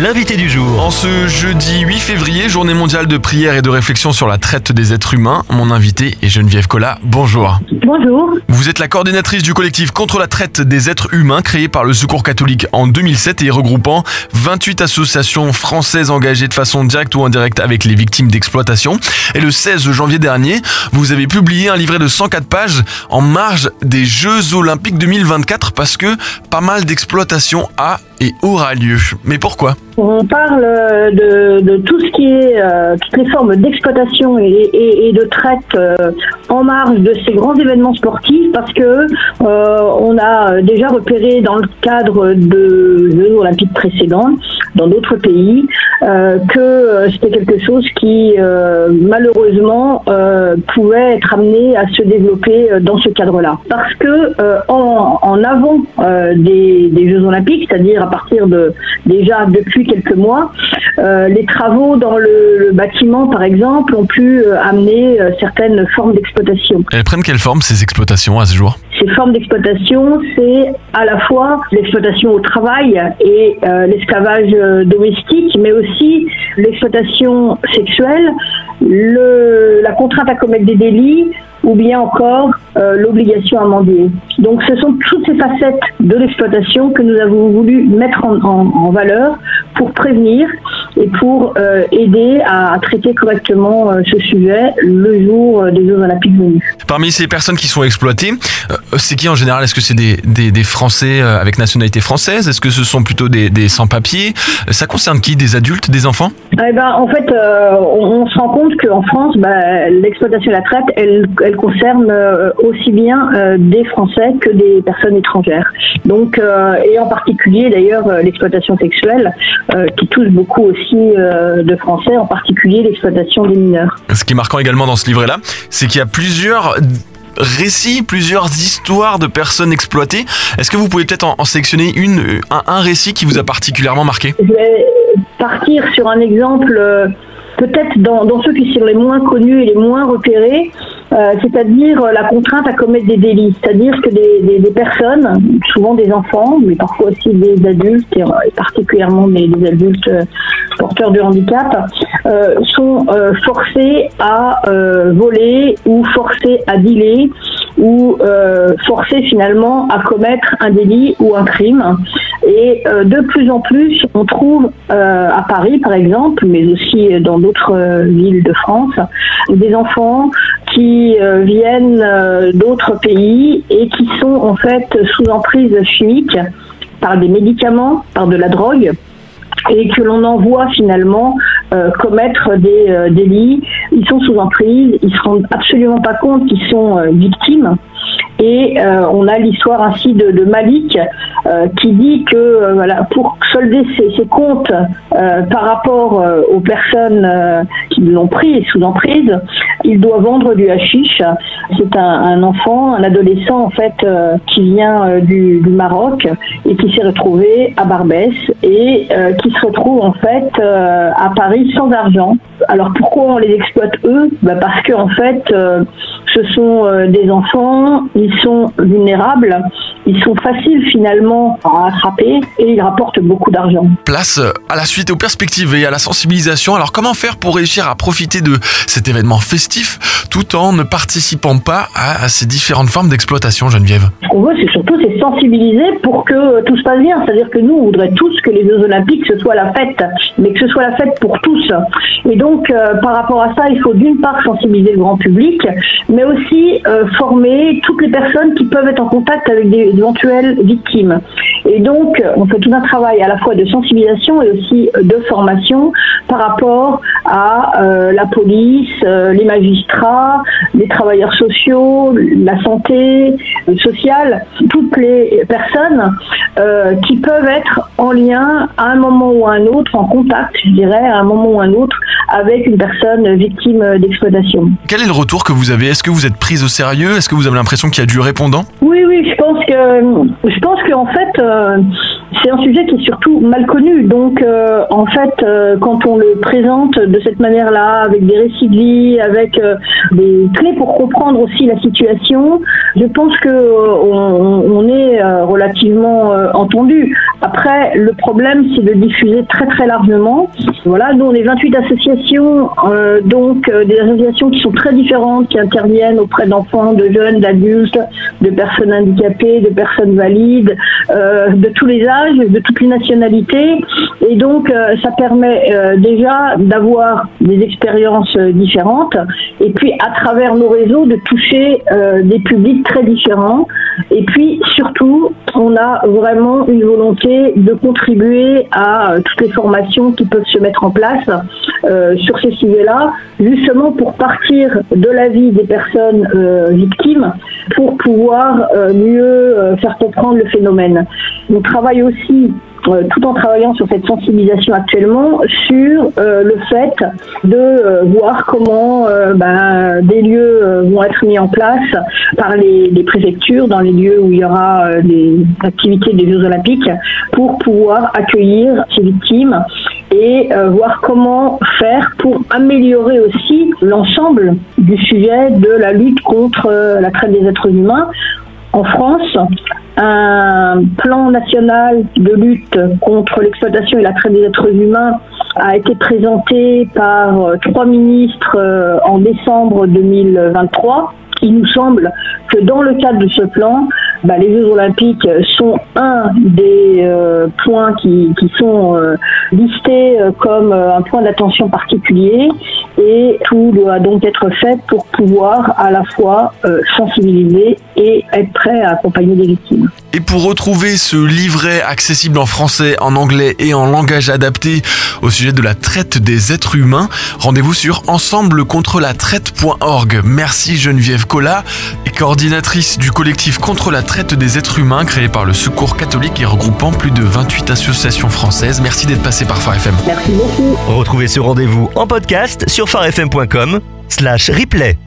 l'invité du jour. En ce jeudi 8 février, journée mondiale de prière et de réflexion sur la traite des êtres humains, mon invité est Geneviève Collat. Bonjour. Bonjour. Vous êtes la coordinatrice du collectif contre la traite des êtres humains créé par le Secours catholique en 2007 et regroupant 28 associations françaises engagées de façon directe ou indirecte avec les victimes d'exploitation. Et le 16 janvier dernier, vous avez publié un livret de 104 pages en marge des Jeux Olympiques 2024 parce que pas mal d'exploitation a et aura lieu. Mais pourquoi? On parle de, de, tout ce qui est euh, toutes les formes d'exploitation et, de traite euh, en marge de ces grands événements sportifs parce que euh, on a déjà repéré dans le cadre de Jeux olympiques précédents dans d'autres pays euh, que c'était quelque chose qui malheureusement pouvait être amené à se développer dans ce cadre-là parce que en, avant des, Jeux olympiques, c'est-à-dire à partir de déjà depuis quelques mois, euh, les travaux dans le, bâtiment, par exemple, ont pu euh, amener euh, certaines formes d'exploitation. Elles prennent quelle forme ces exploitations à ce jour? Ces formes d'exploitation, c'est à la fois l'exploitation au travail et l'esclavage domestique, mais aussi l'exploitation sexuelle, le, la contrainte à commettre des délits, ou bien encore euh, l'obligation à mendier. Donc ce sont toutes ces facettes de l'exploitation que nous avons voulu mettre en, valeur pour prévenir et pour euh, aider à, traiter correctement euh, ce sujet le jour des Jeux Olympiques venus. Parmi ces personnes qui sont exploitées, c'est qui en général? Est-ce que c'est des, des, des, Français avec nationalité française? Est-ce que ce sont plutôt des, des sans-papiers? Ça concerne qui? Des adultes, des enfants? Eh ben, En fait, on, on, se rend compte qu'en France, bah, l'exploitation et la traite, elle, elle concerne euh, aussi bien euh, des Français que des personnes étrangères. Donc, euh, et en particulier d'ailleurs l'exploitation sexuelle, qui touche beaucoup aussi de Français, en particulier l'exploitation des mineurs. Ce qui est marquant également dans ce livret-là, c'est qu'il y a plusieurs récits, plusieurs histoires de personnes exploitées. Est-ce que vous pouvez peut-être en, sélectionner une, un, un, récit qui vous a particulièrement marqué? Je vais partir sur un exemple peut-être dans, dans, ceux qui sont les moins connus et les moins repérés, euh, c'est-à-dire la contrainte à commettre des délits. C'est-à-dire que des, des, des, personnes, souvent des enfants, mais parfois aussi des adultes, et particulièrement des, des adultes euh, porteurs de handicap, euh, sont euh, forcés à euh, voler ou forcés à dealer ou forcés finalement à commettre un délit ou un crime. Et de plus en plus, on trouve à Paris, par exemple, mais aussi dans d'autres villes de France, des enfants qui viennent d'autres pays et qui sont en fait sous emprise chimique par des médicaments, par de la drogue et que l'on envoie finalement euh, commettre des euh, délits. Ils sont sous emprise, ils se rendent absolument pas compte qu'ils sont euh, victimes. Et on a l'histoire ainsi de, de Malik qui dit que voilà pour solder ses, ses comptes par rapport aux personnes qui l'ont pris sous emprise, il doit vendre du hashish. C'est un, un, enfant, un adolescent en fait qui vient du, du, Maroc et qui s'est retrouvé à Barbès et qui se retrouve en fait à Paris sans argent. Alors pourquoi on les exploite eux? Bah Parce qu'en en fait, euh, ce sont euh, des enfants, ils sont vulnérables, ils sont faciles finalement à attraper et ils rapportent beaucoup d'argent. Place à la suite aux perspectives et à la sensibilisation. Alors comment faire pour réussir à profiter de cet événement festif tout en ne participant pas à, ces différentes formes d'exploitation, Geneviève? Ce qu'on veut, c'est surtout c'est sensibiliser pour que tout se passe bien. C'est-à-dire que nous, on voudrait tous que les Jeux Olympiques, ce soit la fête, mais que ce soit la fête pour tous. Et donc, euh, par rapport à ça, il faut d'une part sensibiliser le grand public, mais aussi euh, former toutes les personnes qui peuvent être en contact avec des victimes. Et donc, on fait tout un travail à la fois de sensibilisation et aussi de formation par rapport à euh, la police, euh, les magistrats, les travailleurs sociaux, la santé sociale, toutes les personnes euh, qui peuvent être en lien à un moment ou à un autre, en contact, je dirais, à un moment ou à un autre, avec une personne victime d'exploitation. Quel est le retour que vous avez? Est-ce que vous êtes prise au sérieux? Est-ce que vous avez l'impression qu'il y a du répondant? Oui, oui, je pense que, je pense qu'en fait, euh, c'est un sujet qui est surtout mal connu. Donc, euh, en fait, euh, quand on le présente de cette manière-là, avec des récits de vie, avec euh, des clés pour comprendre aussi la situation, je pense que on, on, est relativement entendu. Après, le problème, c'est de diffuser très très largement. Voilà, nous on est 28 associations, euh, donc euh, des associations qui sont très différentes, qui interviennent auprès d'enfants, de jeunes, d'adultes, de personnes handicapées, de personnes valides, euh, de tous les âges, de toutes les nationalités. Et donc, ça permet déjà d'avoir des expériences différentes et puis à travers nos réseaux de toucher des publics très différents. Et puis surtout, on a vraiment une volonté de contribuer à toutes les formations qui peuvent se mettre en place sur ces sujets-là, justement pour partir de la vie des personnes victimes pour pouvoir mieux faire comprendre le phénomène. On travaille aussi euh, tout en travaillant sur cette sensibilisation actuellement, sur euh, le fait de euh, voir comment ben, des lieux vont être mis en place par les, préfectures dans les lieux où il y aura des activités des Jeux Olympiques pour pouvoir accueillir ces victimes et voir comment faire pour améliorer aussi l'ensemble du sujet de la lutte contre la traite des êtres humains en France, un plan national de lutte contre l'exploitation et la traite des êtres humains a été présenté par euh, trois ministres euh, en décembre 2023. Il nous semble que dans le cadre de ce plan, bah, les Jeux olympiques sont un des euh, points qui, sont euh, listés euh, comme un point d'attention particulier et tout doit donc être fait pour pouvoir à la fois sensibiliser et être prêt à accompagner les victimes. Et pour retrouver ce livret accessible en français, en anglais et en langage adapté au sujet de la traite des êtres humains, rendez-vous sur ensemblecontrelatraite.org. Merci Geneviève Collat, coordinatrice du collectif contre la traite des êtres humains créé par le Secours catholique et regroupant plus de 28 associations françaises. Merci d'être passé par Phare FM. Merci beaucoup. Retrouvez ce rendez-vous en podcast sur farfm.com slash replay.